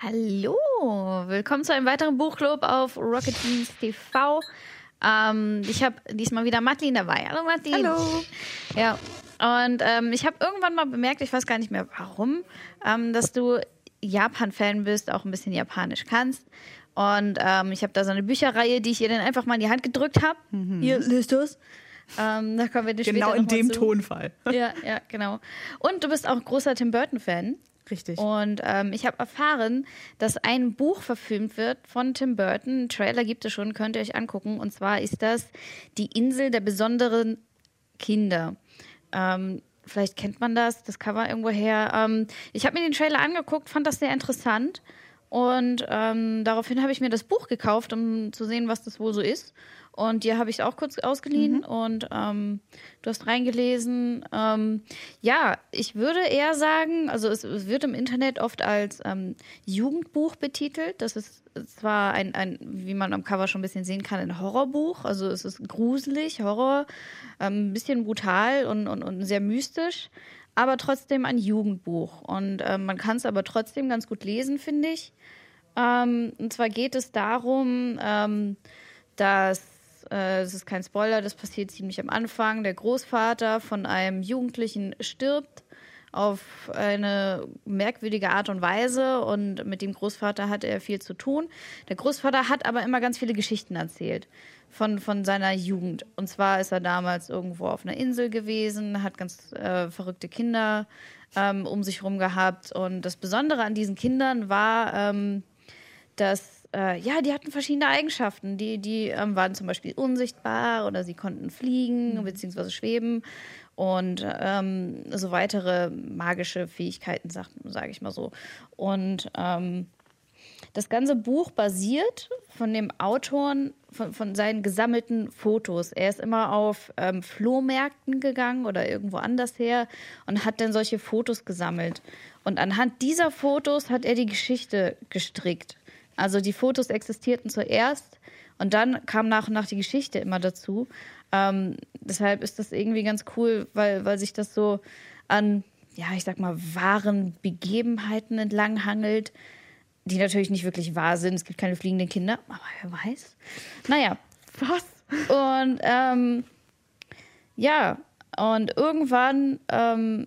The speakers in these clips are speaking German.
Hallo, willkommen zu einem weiteren Buchclub auf Rocket Beans TV. Ähm, ich habe diesmal wieder Madeline dabei. Hallo Madeline. Hallo. Ja, und ähm, ich habe irgendwann mal bemerkt, ich weiß gar nicht mehr warum, ähm, dass du Japan-Fan bist, auch ein bisschen Japanisch kannst. Und ähm, ich habe da so eine Bücherreihe, die ich ihr dann einfach mal in die Hand gedrückt habe. Mhm. Hier, lest das. Ähm, da kommen wir Genau später in dem zu. Tonfall. Ja, ja, genau. Und du bist auch großer Tim Burton-Fan. Richtig. Und ähm, ich habe erfahren, dass ein Buch verfilmt wird von Tim Burton. Einen Trailer gibt es schon, könnt ihr euch angucken. Und zwar ist das Die Insel der besonderen Kinder. Ähm, vielleicht kennt man das, das Cover irgendwo her. Ähm, ich habe mir den Trailer angeguckt, fand das sehr interessant. Und ähm, daraufhin habe ich mir das Buch gekauft, um zu sehen, was das wohl so ist. Und dir habe ich es auch kurz ausgeliehen und ähm, du hast reingelesen. Ähm, ja, ich würde eher sagen, also es, es wird im Internet oft als ähm, Jugendbuch betitelt. Das ist zwar ein, ein, wie man am Cover schon ein bisschen sehen kann, ein Horrorbuch. Also es ist gruselig, Horror, ähm, ein bisschen brutal und, und, und sehr mystisch, aber trotzdem ein Jugendbuch. Und ähm, man kann es aber trotzdem ganz gut lesen, finde ich. Ähm, und zwar geht es darum, ähm, dass, äh, das ist kein Spoiler, das passiert ziemlich am Anfang, der Großvater von einem Jugendlichen stirbt auf eine merkwürdige Art und Weise und mit dem Großvater hat er viel zu tun. Der Großvater hat aber immer ganz viele Geschichten erzählt von, von seiner Jugend. Und zwar ist er damals irgendwo auf einer Insel gewesen, hat ganz äh, verrückte Kinder ähm, um sich rum gehabt. Und das Besondere an diesen Kindern war, ähm, dass äh, ja, die hatten verschiedene Eigenschaften. Die, die ähm, waren zum Beispiel unsichtbar oder sie konnten fliegen bzw. schweben und ähm, so weitere magische Fähigkeiten, sage ich mal so. Und ähm, das ganze Buch basiert von dem Autoren, von, von seinen gesammelten Fotos. Er ist immer auf ähm, Flohmärkten gegangen oder irgendwo anders her und hat dann solche Fotos gesammelt. Und anhand dieser Fotos hat er die Geschichte gestrickt. Also die Fotos existierten zuerst und dann kam nach und nach die Geschichte immer dazu. Ähm, deshalb ist das irgendwie ganz cool, weil, weil sich das so an, ja, ich sag mal, wahren Begebenheiten entlanghangelt, die natürlich nicht wirklich wahr sind. Es gibt keine fliegenden Kinder, aber wer weiß. Naja. Was? Und ähm, ja, und irgendwann ähm,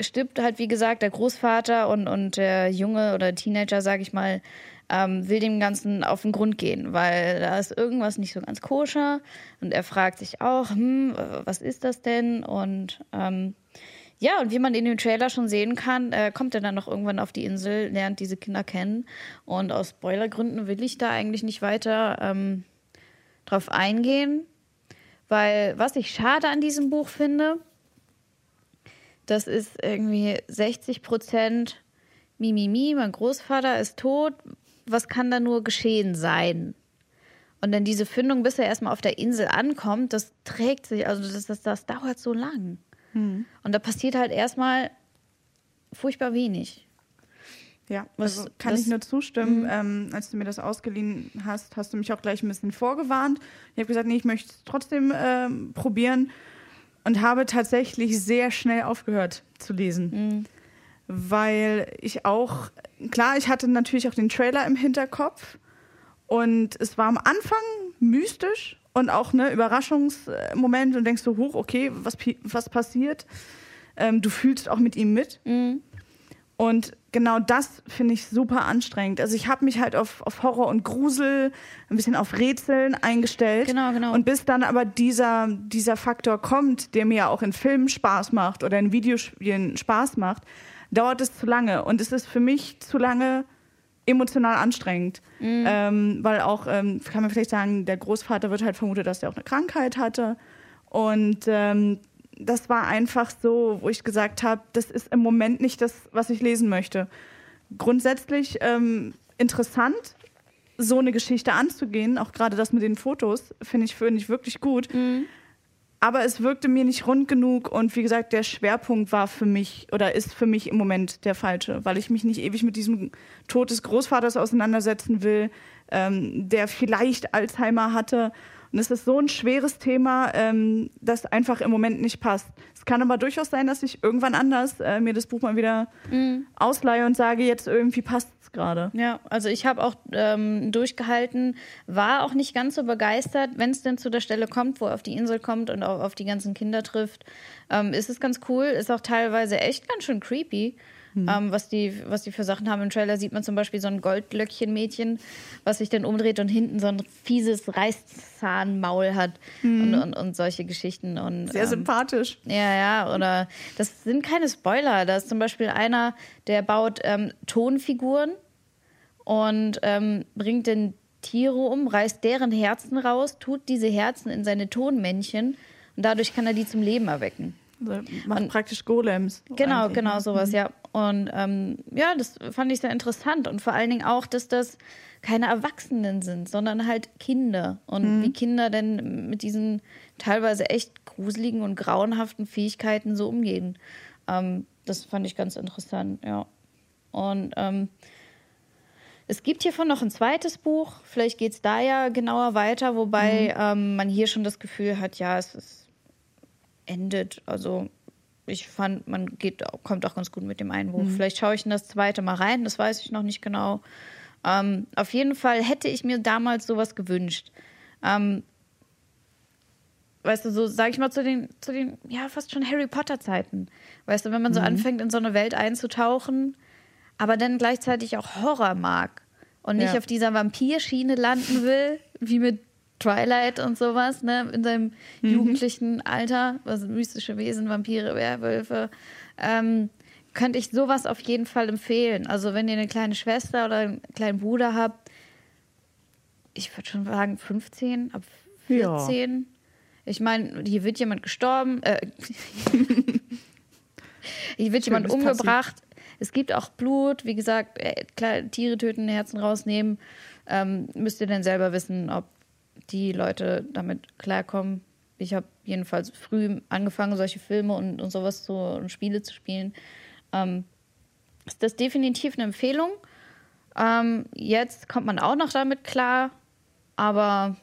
stirbt halt, wie gesagt, der Großvater und, und der Junge oder Teenager, sag ich mal, ähm, will dem Ganzen auf den Grund gehen, weil da ist irgendwas nicht so ganz koscher. Und er fragt sich auch, hm, was ist das denn? Und ähm, ja, und wie man in dem Trailer schon sehen kann, äh, kommt er dann noch irgendwann auf die Insel, lernt diese Kinder kennen. Und aus Spoilergründen will ich da eigentlich nicht weiter ähm, drauf eingehen, weil was ich schade an diesem Buch finde, das ist irgendwie 60 Prozent Mimimi, mein Großvater ist tot, was kann da nur geschehen sein? Und dann diese Findung, bis er erstmal auf der Insel ankommt, das trägt sich, also das, das, das dauert so lang. Und da passiert halt erstmal furchtbar wenig. Ja, Was- also kann was- ich nur zustimmen. Ähm, als du mir das ausgeliehen hast, hast du mich auch gleich ein bisschen vorgewarnt. Ich habe gesagt, nee, ich möchte es trotzdem ähm, probieren und habe tatsächlich sehr schnell aufgehört zu lesen. Weil ich auch, klar, ich hatte natürlich auch den Trailer im Hinterkopf und es war am Anfang mystisch und auch ne Überraschungsmoment und denkst so hoch, okay, was, was passiert? Ähm, du fühlst auch mit ihm mit. Und genau das finde ich super anstrengend. Also ich habe mich halt auf, auf Horror und Grusel, ein bisschen auf Rätseln eingestellt. Genau, genau. Und bis dann aber dieser, dieser Faktor kommt, der mir auch in Filmen Spaß macht oder in Videospielen Spaß macht, dauert es zu lange. Und es ist für mich zu lange emotional anstrengend. Ähm, weil auch, ähm, kann man vielleicht sagen, der Großvater wird halt vermutet, dass er auch eine Krankheit hatte. Und ähm, das war einfach so, wo ich gesagt habe, das ist im Moment nicht das, was ich lesen möchte. Grundsätzlich ähm, interessant, so eine Geschichte anzugehen, auch gerade das mit den Fotos, finde ich, finde ich wirklich gut. Aber es wirkte mir nicht rund genug und wie gesagt, der Schwerpunkt war für mich oder ist für mich im Moment der falsche, weil ich mich nicht ewig mit diesem Tod des Großvaters auseinandersetzen will, ähm, der vielleicht Alzheimer hatte. Und es ist so ein schweres Thema, ähm, das einfach im Moment nicht passt. Es kann aber durchaus sein, dass ich irgendwann anders äh, mir das Buch mal wieder Mhm. ausleihe und sage, jetzt irgendwie passt es gerade. Ja, also ich habe auch ähm, durchgehalten, war auch nicht ganz so begeistert, wenn es denn zu der Stelle kommt, wo er auf die Insel kommt und auch auf die ganzen Kinder trifft. Ähm, ist es ganz cool, ist auch teilweise echt ganz schön creepy. Ähm, was, die, was die für Sachen haben. Im Trailer sieht man zum Beispiel so ein Goldlöckchen-Mädchen, was sich dann umdreht und hinten so ein fieses Reißzahnmaul hat und, und, und solche Geschichten. Und, Sehr ähm, sympathisch. ja, ja, oder das sind keine Spoiler. Da ist zum Beispiel einer, der baut ähm, Tonfiguren und ähm, bringt dann Tiere um, reißt deren Herzen raus, tut diese Herzen in seine Tonmännchen und dadurch kann er die zum Leben erwecken. Macht praktisch Golems. Genau, eigentlich. genau, sowas, ja. Und ähm, ja, das fand ich sehr interessant. Und vor allen Dingen auch, dass das keine Erwachsenen sind, sondern halt Kinder. Und wie Kinder denn mit diesen teilweise echt gruseligen und grauenhaften Fähigkeiten so umgehen. Ähm, das fand ich ganz interessant, ja. Und ähm, es gibt hiervon noch ein zweites Buch. Vielleicht geht es da ja genauer weiter, wobei ähm, man hier schon das Gefühl hat, ja, es ist endet. Also ich fand, man geht, kommt auch ganz gut mit dem einen Buch. Vielleicht schaue ich in das zweite mal rein, das weiß ich noch nicht genau. Ähm, auf jeden Fall hätte ich mir damals sowas gewünscht. Ähm, weißt du, so sag ich mal zu den, zu den, ja, fast schon Harry Potter-Zeiten. Weißt du, wenn man so anfängt, in so eine Welt einzutauchen, aber dann gleichzeitig auch Horror mag und nicht Ja. auf dieser Vampirschiene landen will, wie mit Twilight und sowas, ne, in seinem jugendlichen Alter, also mystische Wesen, Vampire, Werwölfe, ähm, könnte ich sowas auf jeden Fall empfehlen. Also wenn ihr eine kleine Schwester oder einen kleinen Bruder habt, ich würde schon sagen 15, ab Ja. 14. Ich meine, hier wird jemand gestorben, äh, hier wird jemand Schönes umgebracht. Es gibt auch Blut, wie gesagt, äh, Tiere töten, Herzen rausnehmen. Ähm, müsst ihr dann selber wissen, ob die Leute damit klarkommen. Ich habe jedenfalls früh angefangen, solche Filme und, und sowas zu und Spiele zu spielen. Ähm, ist das definitiv eine Empfehlung. Ähm, jetzt kommt man auch noch damit klar, aber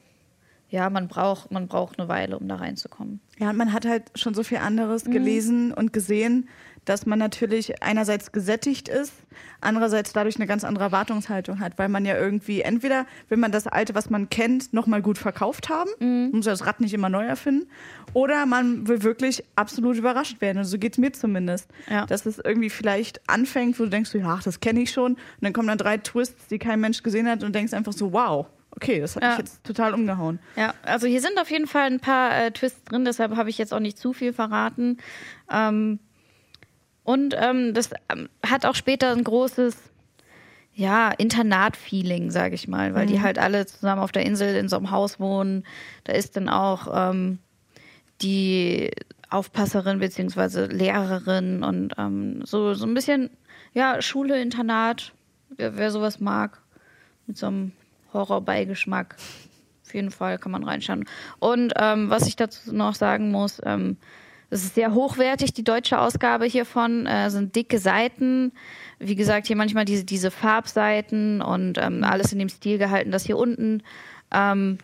ja, man braucht, man braucht eine Weile, um da reinzukommen. Ja, und man hat halt schon so viel anderes gelesen und gesehen, dass man natürlich einerseits gesättigt ist, andererseits dadurch eine ganz andere Erwartungshaltung hat, weil man ja irgendwie entweder will man das Alte, was man kennt, nochmal gut verkauft haben, muss das Rad nicht immer neu erfinden, oder man will wirklich absolut überrascht werden. Und so geht's mir zumindest. Ja. Dass es irgendwie vielleicht anfängt, wo du denkst, ja, ach, das kenne ich schon, und dann kommen dann drei Twists, die kein Mensch gesehen hat, und denkst einfach so, wow, okay, das hat Ja. mich jetzt total umgehauen. Ja, also hier sind auf jeden Fall ein paar äh, Twists drin, deshalb habe ich jetzt auch nicht zu viel verraten. Ähm, und ähm, das ähm, hat auch später ein großes, ja, Internat-Feeling, sage ich mal, weil die halt alle zusammen auf der Insel in so einem Haus wohnen. Da ist dann auch ähm, die Aufpasserin beziehungsweise Lehrerin und ähm, so, so ein bisschen, ja, Schule, Internat, wer, wer sowas mag, mit so einem Horrorbeigeschmack. Auf jeden Fall kann man reinschauen. Und ähm, was ich dazu noch sagen muss, ähm, es ist sehr hochwertig, die deutsche Ausgabe hiervon. Äh, sind dicke Seiten. Wie gesagt, hier manchmal diese, diese Farbseiten und ähm, alles in dem Stil gehalten, dass hier unten ähm,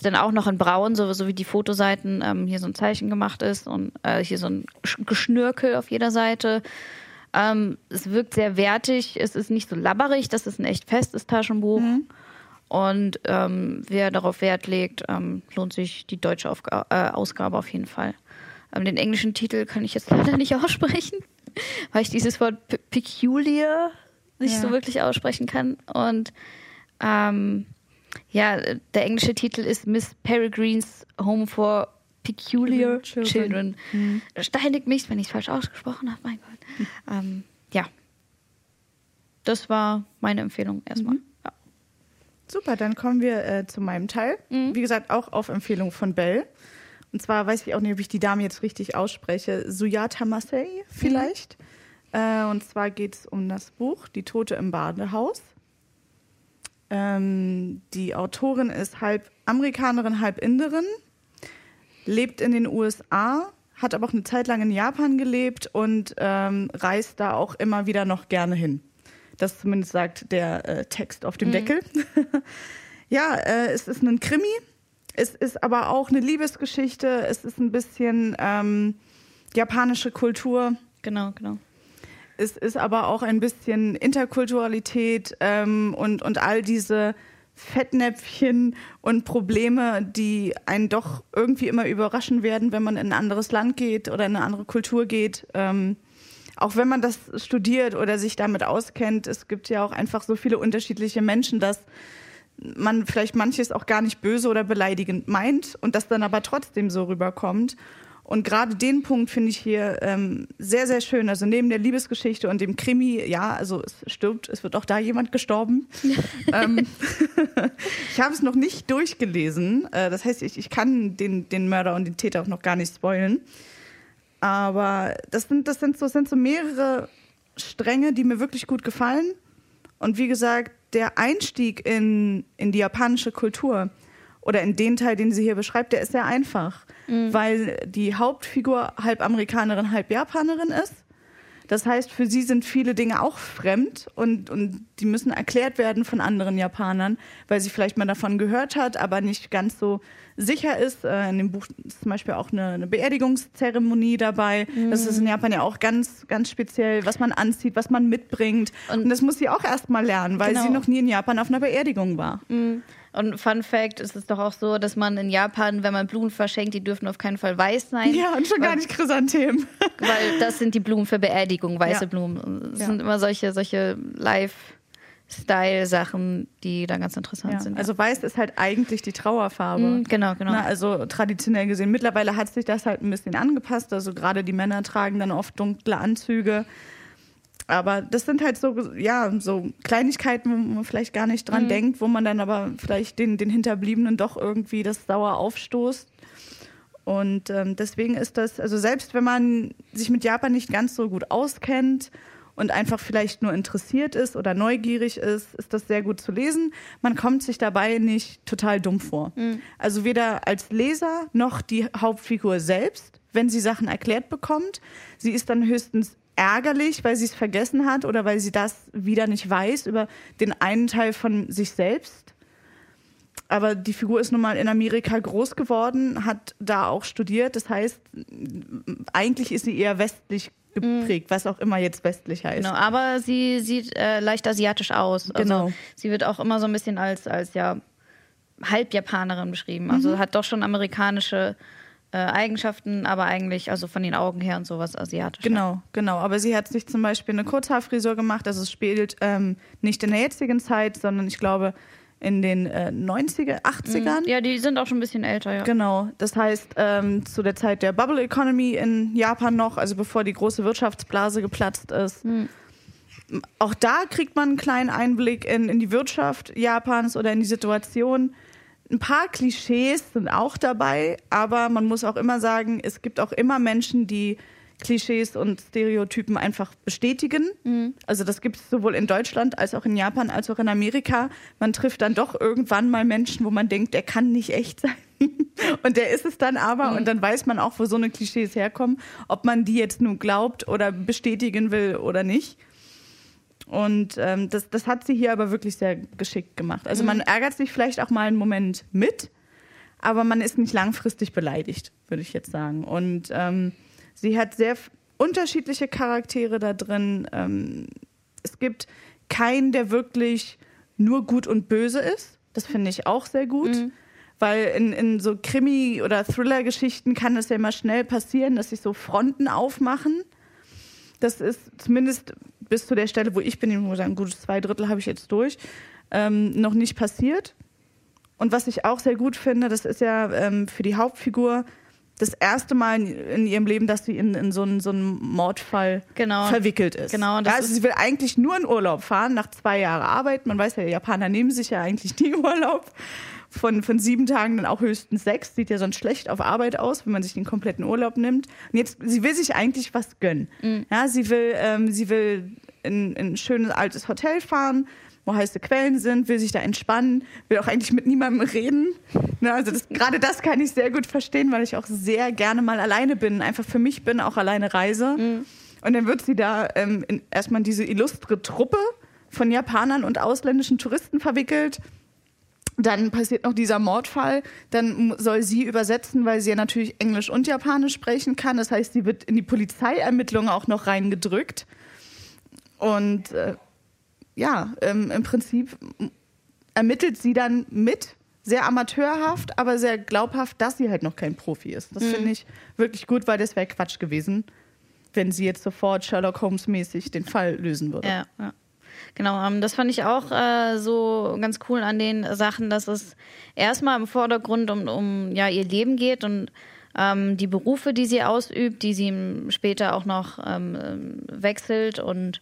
dann auch noch in Braun, so, so wie die Fotoseiten, ähm, hier so ein Zeichen gemacht ist und äh, hier so ein Sch- Geschnürkel auf jeder Seite. Ähm, es wirkt sehr wertig, es ist nicht so labberig, das ist ein echt festes Taschenbuch. Und ähm, wer darauf Wert legt, ähm, lohnt sich die deutsche Aufga äh, Ausgabe auf jeden Fall. Ähm, den englischen Titel kann ich jetzt leider nicht aussprechen, weil ich dieses Wort pe- peculiar nicht Ja. so wirklich aussprechen kann. Und ähm, ja, der englische Titel ist Miss Peregrine's Home for Peculiar Children. Children. Steinigt mich, wenn ich es falsch ausgesprochen habe, mein Gott. Ähm, ja. Das war meine Empfehlung erstmal. Ja. Super, dann kommen wir äh, zu meinem Teil. Wie gesagt, auch auf Empfehlung von Bell. Und zwar weiß ich auch nicht, ob ich die Dame jetzt richtig ausspreche. Suyata Masei vielleicht. Äh, und zwar geht es um das Buch Die Tote im Badehaus. Ähm, die Autorin ist halb Amerikanerin, halb Inderin, lebt in den USA, hat aber auch eine Zeit lang in Japan gelebt und ähm, reist da auch immer wieder noch gerne hin. Das zumindest sagt der äh, Text auf dem Deckel. ja, äh, es ist ein Krimi. Es ist aber auch eine Liebesgeschichte, es ist ein bisschen ähm, japanische Kultur. Genau, genau. Es ist aber auch ein bisschen Interkulturalität ähm, und, und all diese Fettnäpfchen und Probleme, die einen doch irgendwie immer überraschen werden, wenn man in ein anderes Land geht oder in eine andere Kultur geht. Ähm, auch wenn man das studiert oder sich damit auskennt, es gibt ja auch einfach so viele unterschiedliche Menschen, dass man vielleicht manches auch gar nicht böse oder beleidigend meint und das dann aber trotzdem so rüberkommt. Und gerade den Punkt finde ich hier ähm, sehr, sehr schön. Also neben der Liebesgeschichte und dem Krimi, ja, also es stirbt, es wird auch da jemand gestorben. ähm, ich habe es noch nicht durchgelesen. Äh, das heißt, ich, ich kann den, den Mörder und den Täter auch noch gar nicht spoilen. Aber das sind, das sind, so, das sind so mehrere Stränge, die mir wirklich gut gefallen. Und wie gesagt, der Einstieg in, in die japanische Kultur oder in den Teil, den sie hier beschreibt, der ist sehr einfach mhm. weil die Hauptfigur halb Amerikanerin, halb Japanerin ist. Das heißt, für sie sind viele Dinge auch fremd und, und die müssen erklärt werden von anderen Japanern, weil sie vielleicht mal davon gehört hat, aber nicht ganz so sicher ist. Äh, in dem Buch ist zum Beispiel auch eine, eine Beerdigungszeremonie dabei. Mhm. Das ist in Japan ja auch ganz, ganz speziell, was man anzieht, was man mitbringt. Und, und das muss sie auch erst mal lernen, weil genau. sie noch nie in Japan auf einer Beerdigung war. Mhm. Und Fun Fact ist es doch auch so, dass man in Japan, wenn man Blumen verschenkt, die dürfen auf keinen Fall weiß sein. Ja, und schon gar nicht Chrysanthemen. Weil das sind die Blumen für Beerdigung, weiße ja. Blumen. Das ja. sind immer solche, solche Live-Style-Sachen, die da ganz interessant ja. sind. Also weiß ist halt eigentlich die Trauerfarbe. Mhm, genau, genau. Na, also traditionell gesehen. Mittlerweile hat sich das halt ein bisschen angepasst. Also gerade die Männer tragen dann oft dunkle Anzüge. Aber das sind halt so, ja, so Kleinigkeiten, wo man vielleicht gar nicht dran mhm. denkt, wo man dann aber vielleicht den, den Hinterbliebenen doch irgendwie das sauer aufstoßt. Und ähm, deswegen ist das, also selbst wenn man sich mit Japan nicht ganz so gut auskennt und einfach vielleicht nur interessiert ist oder neugierig ist, ist das sehr gut zu lesen. Man kommt sich dabei nicht total dumm vor. Mhm. Also weder als Leser noch die Hauptfigur selbst, wenn sie Sachen erklärt bekommt. Sie ist dann höchstens ärgerlich, weil sie es vergessen hat oder weil sie das wieder nicht weiß über den einen Teil von sich selbst. Aber die Figur ist nun mal in Amerika groß geworden, hat da auch studiert. Das heißt, eigentlich ist sie eher westlich geprägt, mm. was auch immer jetzt westlich heißt. Genau, aber sie sieht äh, leicht asiatisch aus. Also genau. Sie wird auch immer so ein bisschen als, als ja, Halbjapanerin beschrieben. Also mhm. hat doch schon amerikanische äh, Eigenschaften, aber eigentlich, also von den Augen her und sowas asiatisch. Genau, genau. Aber sie hat sich zum Beispiel eine Kurzhaarfrisur gemacht. Also es spielt ähm, nicht in der jetzigen Zeit, sondern ich glaube in den äh, 90er, 80ern. Ja, die sind auch schon ein bisschen älter, ja. Genau. Das heißt, ähm, zu der Zeit der Bubble Economy in Japan noch, also bevor die große Wirtschaftsblase geplatzt ist. Mhm. Auch da kriegt man einen kleinen Einblick in, in die Wirtschaft Japans oder in die Situation ein paar Klischees sind auch dabei, aber man muss auch immer sagen, es gibt auch immer Menschen, die Klischees und Stereotypen einfach bestätigen. Mhm. Also das gibt es sowohl in Deutschland als auch in Japan als auch in Amerika. Man trifft dann doch irgendwann mal Menschen, wo man denkt, der kann nicht echt sein. und der ist es dann aber. Mhm. Und dann weiß man auch, wo so eine Klischees herkommen, ob man die jetzt nun glaubt oder bestätigen will oder nicht. Und ähm, das, das hat sie hier aber wirklich sehr geschickt gemacht. Also man mhm. ärgert sich vielleicht auch mal einen Moment mit, aber man ist nicht langfristig beleidigt, würde ich jetzt sagen. Und ähm, sie hat sehr unterschiedliche Charaktere da drin. Ähm, es gibt keinen, der wirklich nur gut und böse ist. Das finde ich auch sehr gut. Mhm. Weil in, in so Krimi- oder Thriller-Geschichten kann es ja immer schnell passieren, dass sich so Fronten aufmachen. Das ist zumindest bis zu der Stelle, wo ich bin, ich muss sagen, gut zwei Drittel habe ich jetzt durch, ähm, noch nicht passiert. Und was ich auch sehr gut finde, das ist ja ähm, für die Hauptfigur das erste Mal in, ihrem Leben, dass sie in, in so, einen, so einen Mordfall genau. verwickelt ist. Genau, also ist sie will eigentlich nur in Urlaub fahren, nach zwei Jahren Arbeit. Man weiß ja, die Japaner nehmen sich ja eigentlich nie Urlaub von, von sieben Tagen dann auch höchstens sechs. Sieht ja sonst schlecht auf Arbeit aus, wenn man sich den kompletten Urlaub nimmt. Und jetzt, sie will sich eigentlich was gönnen. Mhm. Ja, sie will, ähm, sie will in, in ein schönes altes Hotel fahren, wo heiße Quellen sind, will sich da entspannen, will auch eigentlich mit niemandem reden. Ne, also das, gerade das kann ich sehr gut verstehen, weil ich auch sehr gerne mal alleine bin, einfach für mich bin, auch alleine reise. Mhm. Und dann wird sie da ähm, in, erstmal in diese illustre Truppe von Japanern und ausländischen Touristen verwickelt dann passiert noch dieser Mordfall. Dann soll sie übersetzen, weil sie ja natürlich Englisch und Japanisch sprechen kann. Das heißt, sie wird in die Polizeiermittlungen auch noch reingedrückt. Und äh, ja, ähm, im Prinzip ermittelt sie dann mit, sehr amateurhaft, aber sehr glaubhaft, dass sie halt noch kein Profi ist. Das mhm. finde ich wirklich gut, weil das wäre Quatsch gewesen, wenn sie jetzt sofort Sherlock Holmes mäßig den Fall lösen würde. Ja, ja. Genau, ähm, das fand ich auch äh, so ganz cool an den Sachen, dass es erstmal im Vordergrund um, um ja, ihr Leben geht und ähm, die Berufe, die sie ausübt, die sie später auch noch ähm, wechselt und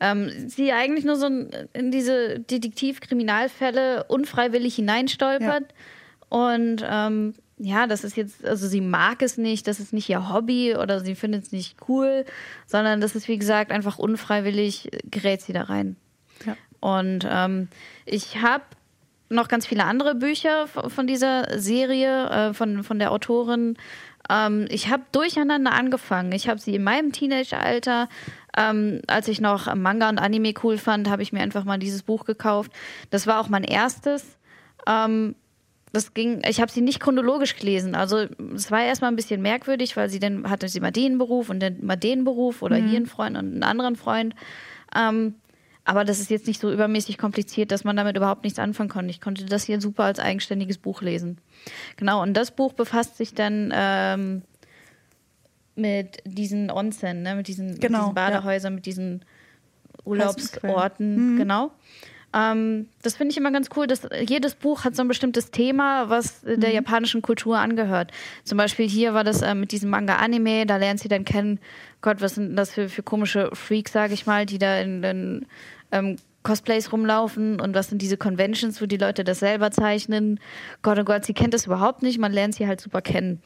ähm, sie eigentlich nur so in diese Detektiv-Kriminalfälle unfreiwillig hineinstolpert. Ja. Und ähm, ja, das ist jetzt, also sie mag es nicht, das ist nicht ihr Hobby oder sie findet es nicht cool, sondern das ist, wie gesagt, einfach unfreiwillig gerät sie da rein. Ja. Und ähm, ich habe noch ganz viele andere Bücher von dieser Serie, äh, von, von der Autorin. Ähm, ich habe durcheinander angefangen. Ich habe sie in meinem Teenageralter, ähm, als ich noch Manga und Anime cool fand, habe ich mir einfach mal dieses Buch gekauft. Das war auch mein erstes. Ähm, das ging, ich habe sie nicht chronologisch gelesen. Also es war erstmal ein bisschen merkwürdig, weil sie dann hatte sie mal den Beruf und dann mal den Beruf oder mhm. hier einen Freund und einen anderen Freund. Ähm, aber das ist jetzt nicht so übermäßig kompliziert, dass man damit überhaupt nichts anfangen konnte. Ich konnte das hier super als eigenständiges Buch lesen. Genau, und das Buch befasst sich dann ähm, mit diesen Onsen, ne? mit, diesen, genau, mit diesen Badehäusern, ja. mit diesen Urlaubsorten, mhm. genau. Ähm, das finde ich immer ganz cool, dass jedes Buch hat so ein bestimmtes Thema, was der mhm. japanischen Kultur angehört. Zum Beispiel hier war das äh, mit diesem Manga-Anime, da lernt sie dann kennen, Gott, was sind das für, für komische Freaks, sage ich mal, die da in, in ähm, Cosplays rumlaufen und was sind diese Conventions, wo die Leute das selber zeichnen. Gott oh Gott, sie kennt das überhaupt nicht, man lernt sie halt super kennen.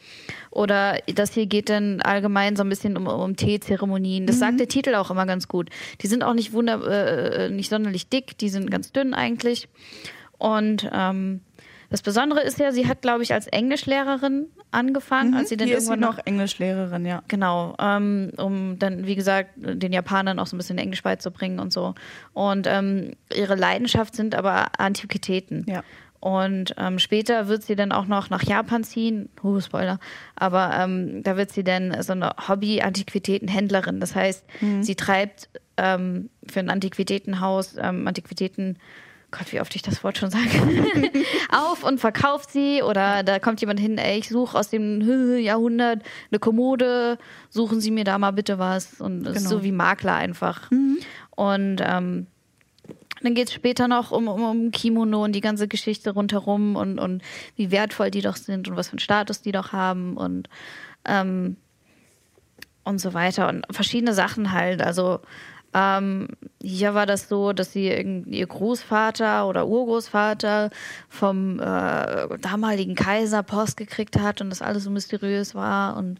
Oder das hier geht dann allgemein so ein bisschen um, um Teezeremonien. Das mhm. sagt der Titel auch immer ganz gut. Die sind auch nicht wunder, äh, nicht sonderlich dick, die sind ganz dünn eigentlich. Und ähm, das Besondere ist ja, sie hat, glaube ich, als Englischlehrerin angefangen, mhm, als sie dann hier irgendwann ist sie noch Englischlehrerin, ja. Genau, ähm, um dann, wie gesagt, den Japanern auch so ein bisschen Englisch beizubringen und so. Und ähm, ihre Leidenschaft sind aber Antiquitäten. Ja. Und ähm, später wird sie dann auch noch nach Japan ziehen. Uh, Spoiler. Aber ähm, da wird sie dann so eine Hobby-Antiquitätenhändlerin. Das heißt, mhm. sie treibt ähm, für ein Antiquitätenhaus ähm, Antiquitäten Gott, wie oft ich das Wort schon sage, auf und verkauft sie oder da kommt jemand hin, ey, ich suche aus dem Jahrhundert eine Kommode, suchen Sie mir da mal bitte was und genau. so wie Makler einfach. Mhm. Und ähm, dann geht es später noch um, um, um Kimono und die ganze Geschichte rundherum und, und wie wertvoll die doch sind und was für einen Status die doch haben und ähm, und so weiter und verschiedene Sachen halt. Also ähm, hier war das so, dass sie ihr Großvater oder Urgroßvater vom äh, damaligen Kaiser Post gekriegt hat und das alles so mysteriös war und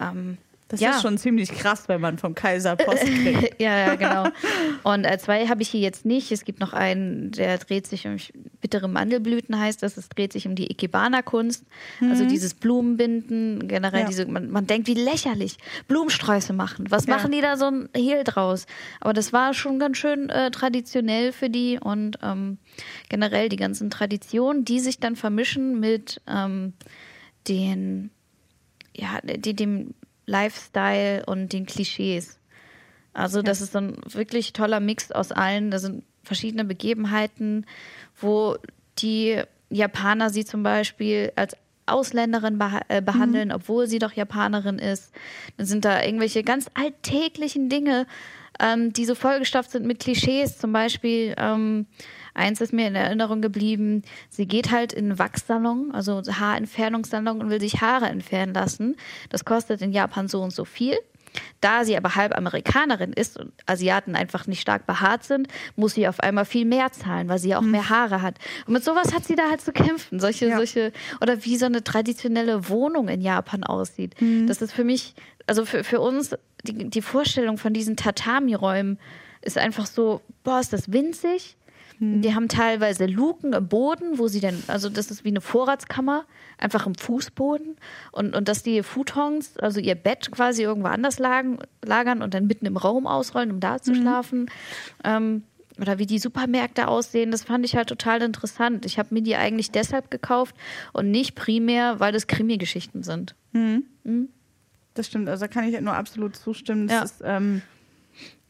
ähm, das ja. ist schon ziemlich krass, wenn man vom Kaiser Post kriegt. ja, ja, genau. Und äh, zwei habe ich hier jetzt nicht. Es gibt noch einen, der dreht sich um bittere Mandelblüten, heißt das. Es dreht sich um die Ikebana-Kunst. Also mhm. Also dieses Blumenbinden, generell ja. diese, man, man denkt, wie lächerlich. Blumensträuße machen. Was ja. machen die da so ein Hehl draus? Aber das war schon ganz schön äh, traditionell für die und ähm, generell die ganzen Traditionen, die sich dann vermischen mit ähm, den ja, die, dem Lifestyle und den Klischees. Also das ist so ein wirklich toller Mix aus allen. Da sind verschiedene Begebenheiten, wo die Japaner sie zum Beispiel als Ausländerin beha äh, behandeln, mhm. obwohl sie doch Japanerin ist. Dann sind da irgendwelche ganz alltäglichen Dinge, ähm, die so vollgestopft sind mit Klischees. Zum Beispiel ähm, Eins ist mir in Erinnerung geblieben, sie geht halt in einen Wachssalon, also Haarentfernungssalon und will sich Haare entfernen lassen. Das kostet in Japan so und so viel. Da sie aber halb Amerikanerin ist und Asiaten einfach nicht stark behaart sind, muss sie auf einmal viel mehr zahlen, weil sie ja auch mhm. mehr Haare hat. Und mit sowas hat sie da halt zu kämpfen. Solche, ja. solche, oder wie so eine traditionelle Wohnung in Japan aussieht. Mhm. Das ist für mich, also für, für uns, die, die Vorstellung von diesen Tatami-Räumen ist einfach so, boah, ist das winzig, hm. Die haben teilweise Luken im Boden, wo sie dann, also das ist wie eine Vorratskammer, einfach im Fußboden. Und, und dass die Futons, also ihr Bett quasi irgendwo anders lagen, lagern und dann mitten im Raum ausrollen, um da zu hm. schlafen. Ähm, oder wie die Supermärkte aussehen, das fand ich halt total interessant. Ich habe mir die eigentlich deshalb gekauft und nicht primär, weil das Krimi-Geschichten sind. Das stimmt, also da kann ich nur absolut zustimmen. Das Ja. ist ähm,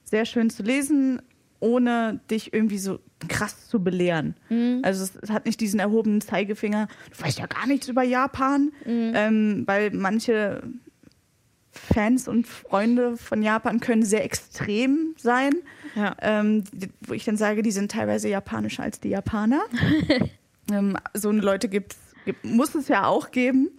sehr schön zu lesen, ohne dich irgendwie so krass zu belehren. Mhm. Also es, hat nicht diesen erhobenen Zeigefinger, du weißt ja gar nichts über Japan, Mhm. ähm, weil manche Fans und Freunde von Japan können sehr extrem sein, Ja. ähm, wo ich dann sage, die sind teilweise japanischer als die Japaner. ähm, so eine Leute gibt, muss es ja auch geben.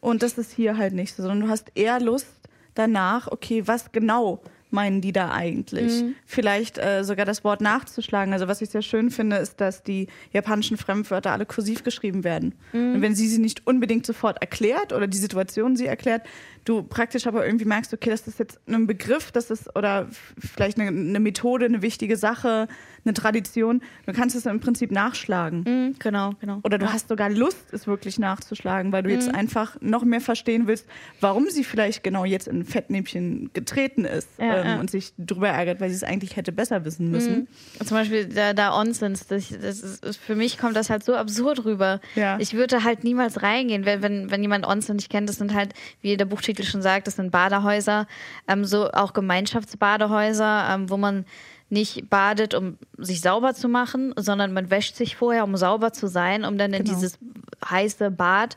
Und das ist hier halt nicht so, sondern du hast eher Lust danach, okay, was genau meinen die da eigentlich? Vielleicht äh, sogar das Wort nachzuschlagen. Also was ich sehr schön finde, ist, dass die japanischen Fremdwörter alle kursiv geschrieben werden. Und wenn sie sie nicht unbedingt sofort erklärt oder die Situation sie erklärt, du praktisch aber irgendwie merkst, okay, das ist jetzt ein Begriff, das ist oder vielleicht eine, eine Methode, eine wichtige Sache, eine Tradition. Du kannst es im Prinzip nachschlagen. Mhm, genau, genau. Oder du hast sogar Lust, es wirklich nachzuschlagen, weil du jetzt einfach noch mehr verstehen willst, warum sie vielleicht genau jetzt in ein Fettnäpfchen getreten ist Ja, ähm, ja. und sich drüber ärgert, weil sie es eigentlich hätte besser wissen müssen. Zum Beispiel da, da Onsens, das, das ist, für mich kommt das halt so absurd rüber. Ja. Ich würde halt niemals reingehen, wenn, wenn, wenn jemand Onsen nicht kennt, das sind halt, wie der Buchtitel schon sagt, das sind Badehäuser, ähm, so auch Gemeinschaftsbadehäuser, ähm, wo man nicht badet, um sich sauber zu machen, sondern man wäscht sich vorher, um sauber zu sein, um dann in Genau. dieses heiße Bad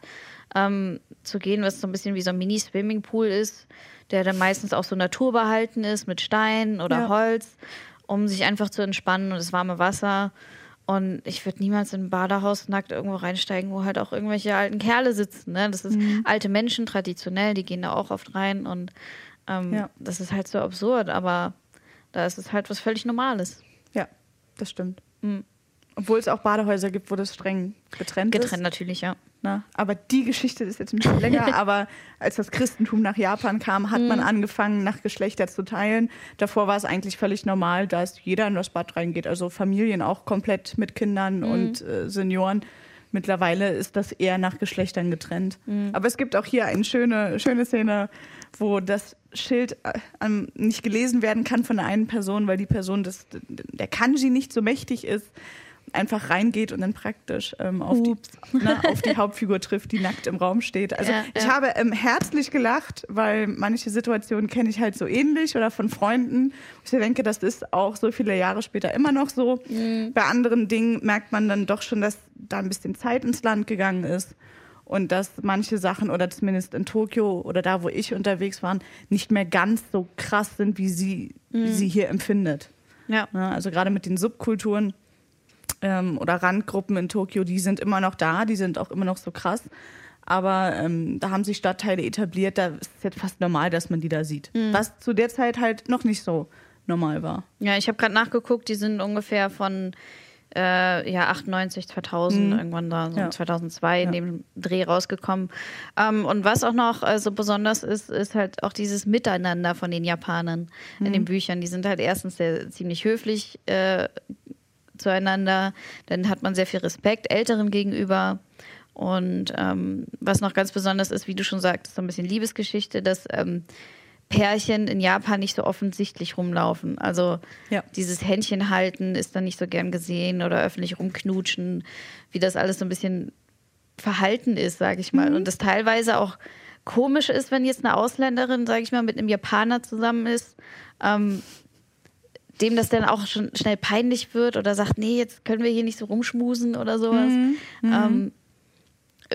ähm, zu gehen, was so ein bisschen wie so ein Mini-Swimmingpool ist, der dann meistens auch so naturbehalten ist mit Stein oder Ja. Holz, um sich einfach zu entspannen und das warme Wasser. Und ich würde niemals in ein Badehaus nackt irgendwo reinsteigen, wo halt auch irgendwelche alten Kerle sitzen. Ne? Das ist Mhm. alte Menschen traditionell, die gehen da auch oft rein und ähm, Ja. das ist halt so absurd, aber da ist es halt was völlig Normales. Ja, das stimmt. Mhm. Obwohl es auch Badehäuser gibt, wo das streng getrennt, Getrennt ist. natürlich, ja. Ne? Aber die Geschichte ist jetzt ein bisschen länger. aber als das Christentum nach Japan kam, hat Mhm. man angefangen, nach Geschlechter zu teilen. Davor war es eigentlich völlig normal, dass jeder in das Bad reingeht. Also Familien auch komplett mit Kindern Mhm. und äh, Senioren. Mittlerweile ist das eher nach Geschlechtern getrennt. Mhm. Aber es gibt auch hier eine schöne, schöne Szene, wo das Schild äh, ähm, nicht gelesen werden kann von der einen Person, weil die Person des, der Kanji nicht so mächtig ist, einfach reingeht und dann praktisch ähm, auf, die, ne, auf die Hauptfigur trifft, die nackt im Raum steht. Also Ja, ich ja. habe ähm, herzlich gelacht, weil manche Situationen kenne ich halt so ähnlich oder von Freunden. Ich denke, das ist auch so viele Jahre später immer noch so. Mhm. Bei anderen Dingen merkt man dann doch schon, dass da ein bisschen Zeit ins Land gegangen ist und dass manche Sachen oder zumindest in Tokio oder da, wo ich unterwegs war, nicht mehr ganz so krass sind, wie sie, wie sie hier empfindet. Ja. Ne? Also gerade mit den Subkulturen ähm, oder Randgruppen in Tokio, die sind immer noch da, die sind auch immer noch so krass. Aber ähm, da haben sich Stadtteile etabliert, da ist es jetzt fast normal, dass man die da sieht. Was zu der Zeit halt noch nicht so normal war. Ja, ich habe gerade nachgeguckt, die sind ungefähr von äh, ja, 98, 2000, irgendwann da, so Ja. 2002 in dem Dreh rausgekommen. Ähm, und was auch noch äh, so besonders ist, ist halt auch dieses Miteinander von den Japanern in den Büchern. Die sind halt erstens sehr, ziemlich höflich äh, zueinander, dann hat man sehr viel Respekt Älteren gegenüber. Und ähm, was noch ganz besonders ist, wie du schon sagtest, so ein bisschen Liebesgeschichte, dass ähm, Pärchen in Japan nicht so offensichtlich rumlaufen. Also Ja. dieses Händchen halten ist dann nicht so gern gesehen oder öffentlich rumknutschen, wie das alles so ein bisschen verhalten ist, sage ich mal. Und das teilweise auch komisch ist, wenn jetzt eine Ausländerin, sage ich mal, mit einem Japaner zusammen ist, ähm, dem das dann auch schon schnell peinlich wird oder sagt, nee, jetzt können wir hier nicht so rumschmusen oder sowas. Ähm,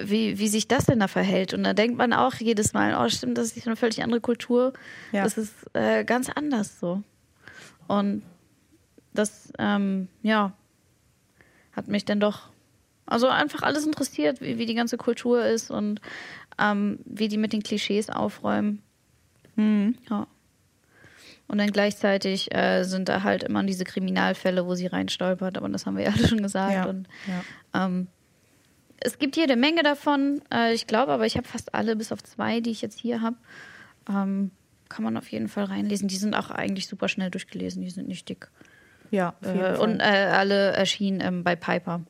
wie, wie sich das denn da verhält. Und da denkt man auch jedes Mal, oh stimmt, das ist eine völlig andere Kultur. Ja. Das ist äh, ganz anders so. Und das, ähm, ja, hat mich dann doch, also einfach alles interessiert, wie, wie die ganze Kultur ist und ähm, wie die mit den Klischees aufräumen. Ja. Und dann gleichzeitig äh, sind da halt immer diese Kriminalfälle, wo sie reinstolpert, aber das haben wir ja alle schon gesagt. Ja. Und Ja. ähm, es gibt jede Menge davon. Äh, ich glaube aber, ich habe fast alle, bis auf zwei, die ich jetzt hier habe. Ähm, kann man auf jeden Fall reinlesen. Die sind auch eigentlich super schnell durchgelesen. Die sind nicht dick. Ja, Äh, und äh, alle erschienen ähm, bei Piper.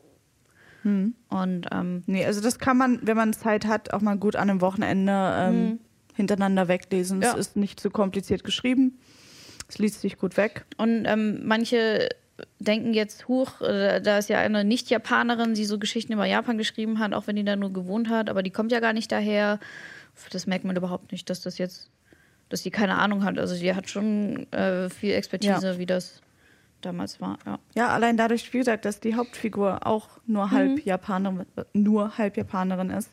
Hm. Und ähm, Nee, also das kann man, wenn man Zeit hat, auch mal gut an einem Wochenende ähm, hintereinander weglesen. Ja. Es ist nicht zu kompliziert geschrieben. Es liest sich gut weg. Und ähm, manche denken jetzt, huch, äh, da ist ja eine Nicht-Japanerin, die so Geschichten über Japan geschrieben hat, auch wenn die da nur gewohnt hat, aber die kommt ja gar nicht daher. Das merkt man überhaupt nicht, dass das jetzt, dass die keine Ahnung hat. Also die hat schon äh, viel Expertise, Ja. wie das damals war. Ja. Ja, allein dadurch, wie gesagt, dass die Hauptfigur auch nur halb Japanerin, nur halb Japanerin ist,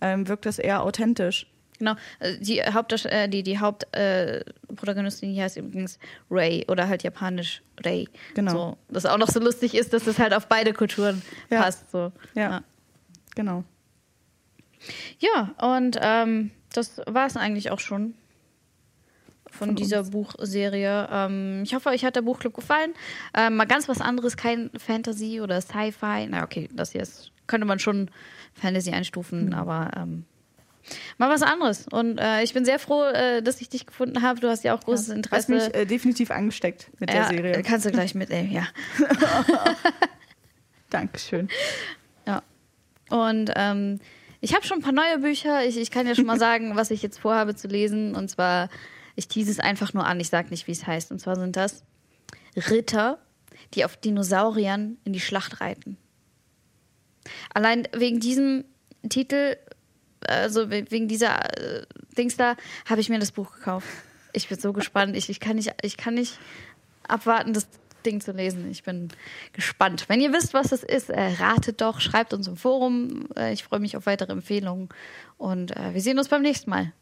ähm, wirkt das eher authentisch. Genau, äh, die Hauptdarst äh, die, die Hauptprotagonistin äh, hier heißt übrigens Ray oder halt japanisch Ray. Genau. So, das auch noch so lustig ist, dass das halt auf beide Kulturen Ja. passt. So. Ja. Genau. Ja, und ähm, das war es eigentlich auch schon von, Von dieser uns. Buchserie. Ähm, ich hoffe, euch hat der Buchclub gefallen. Ähm, mal ganz was anderes, kein Fantasy oder Sci-Fi. Na okay, das hier ist, könnte man schon Fantasy einstufen, Mhm. aber ähm, mal was anderes. Und äh, ich bin sehr froh, äh, dass ich dich gefunden habe. Du hast ja auch großes Hast Interesse. mich äh, definitiv angesteckt mit der ja, Serie. Kannst du gleich mitnehmen, ja. Dankeschön. Ja. Und ähm, ich habe schon ein paar neue Bücher. Ich, ich kann ja schon mal sagen, was ich jetzt vorhabe zu lesen. Und zwar, ich tease es einfach nur an. Ich sage nicht, wie es heißt. Und zwar sind das Ritter, die auf Dinosauriern in die Schlacht reiten. Allein wegen diesem Titel, also we- wegen dieser äh, Dings da, habe ich mir das Buch gekauft. Ich bin so gespannt. Ich, ich, kann nicht, ich kann nicht abwarten, das Ding zu lesen. Ich bin gespannt. Wenn ihr wisst, was es ist, äh, ratet doch, schreibt uns im Forum. Äh, ich freue mich auf weitere Empfehlungen und äh, wir sehen uns beim nächsten Mal.